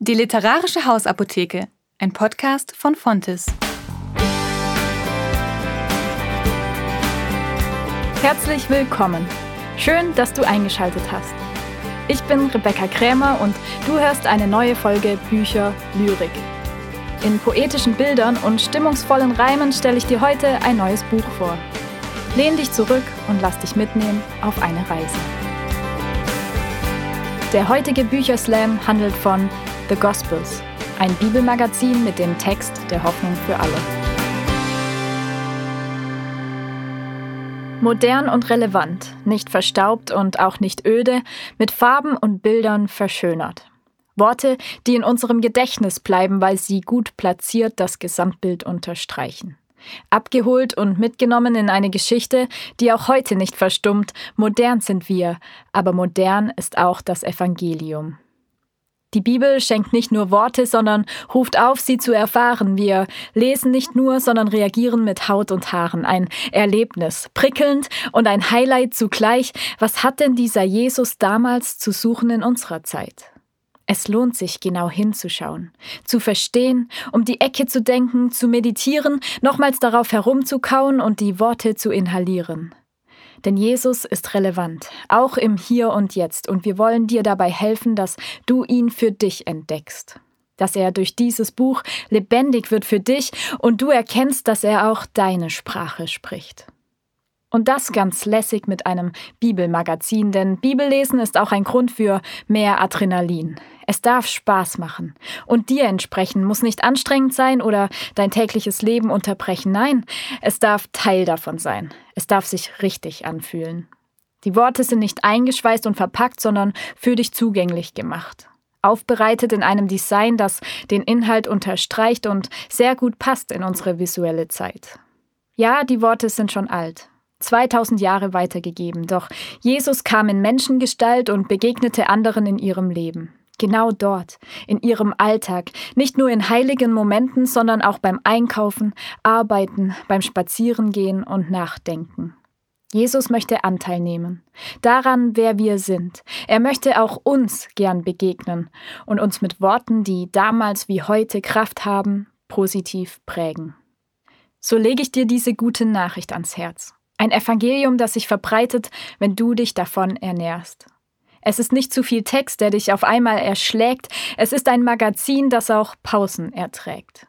Die Literarische Hausapotheke, ein Podcast von Fontes. Herzlich willkommen. Schön, dass du eingeschaltet hast. Ich bin Rebecca Krämer und du hörst eine neue Folge Bücher Lyrik. In poetischen Bildern und stimmungsvollen Reimen stelle ich dir heute ein neues Buch vor. Lehn dich zurück und lass dich mitnehmen auf eine Reise. Der heutige Bücherslam handelt von The Gospels, ein Bibelmagazin mit dem Text der Hoffnung für alle. Modern und relevant, nicht verstaubt und auch nicht öde, mit Farben und Bildern verschönert. Worte, die in unserem Gedächtnis bleiben, weil sie gut platziert das Gesamtbild unterstreichen. Abgeholt und mitgenommen in eine Geschichte, die auch heute nicht verstummt, modern sind wir, aber modern ist auch das Evangelium. Die Bibel schenkt nicht nur Worte, sondern ruft auf, sie zu erfahren. Wir lesen nicht nur, sondern reagieren mit Haut und Haaren. Ein Erlebnis, prickelnd und ein Highlight zugleich. Was hat denn dieser Jesus damals zu suchen in unserer Zeit? Es lohnt sich, genau hinzuschauen, zu verstehen, um die Ecke zu denken, zu meditieren, nochmals darauf herumzukauen und die Worte zu inhalieren. Denn Jesus ist relevant, auch im Hier und Jetzt, und wir wollen dir dabei helfen, dass du ihn für dich entdeckst. Dass er durch dieses Buch lebendig wird für dich und du erkennst, dass er auch deine Sprache spricht. Und das ganz lässig mit einem Bibelmagazin, denn Bibellesen ist auch ein Grund für mehr Adrenalin. Es darf Spaß machen. Und dir entsprechen muss nicht anstrengend sein oder dein tägliches Leben unterbrechen. Nein, es darf Teil davon sein. Es darf sich richtig anfühlen. Die Worte sind nicht eingeschweißt und verpackt, sondern für dich zugänglich gemacht. Aufbereitet in einem Design, das den Inhalt unterstreicht und sehr gut passt in unsere visuelle Zeit. Ja, die Worte sind schon alt, 2000 Jahre weitergegeben. Doch Jesus kam in Menschengestalt und begegnete anderen in ihrem Leben. Genau dort, in ihrem Alltag, nicht nur in heiligen Momenten, sondern auch beim Einkaufen, Arbeiten, beim Spazierengehen und Nachdenken. Jesus möchte Anteil nehmen, daran, wer wir sind. Er möchte auch uns gern begegnen und uns mit Worten, die damals wie heute Kraft haben, positiv prägen. So lege ich dir diese gute Nachricht ans Herz. Ein Evangelium, das sich verbreitet, wenn du dich davon ernährst. Es ist nicht zu viel Text, der dich auf einmal erschlägt. Es ist ein Magazin, das auch Pausen erträgt.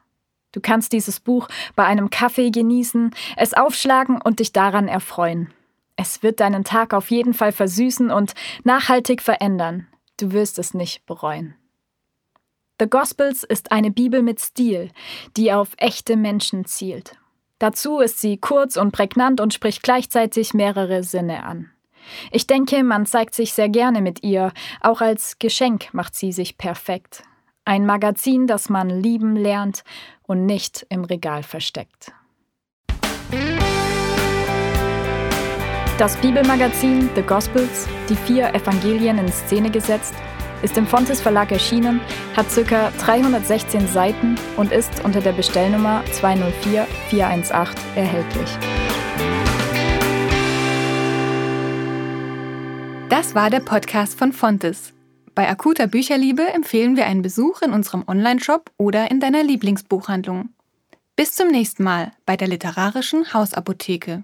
Du kannst dieses Buch bei einem Kaffee genießen, es aufschlagen und dich daran erfreuen. Es wird deinen Tag auf jeden Fall versüßen und nachhaltig verändern. Du wirst es nicht bereuen. The Gospels ist eine Bibel mit Stil, die auf echte Menschen zielt. Dazu ist sie kurz und prägnant und spricht gleichzeitig mehrere Sinne an. Ich denke, man zeigt sich sehr gerne mit ihr, auch als Geschenk macht sie sich perfekt. Ein Magazin, das man lieben lernt und nicht im Regal versteckt. Das Bibelmagazin The Gospels, die vier Evangelien in Szene gesetzt, ist im Fontes Verlag erschienen, hat ca. 316 Seiten und ist unter der Bestellnummer 204 418 erhältlich. Das war der Podcast von Fontes. Bei akuter Bücherliebe empfehlen wir einen Besuch in unserem Onlineshop oder in deiner Lieblingsbuchhandlung. Bis zum nächsten Mal bei der literarischen Hausapotheke.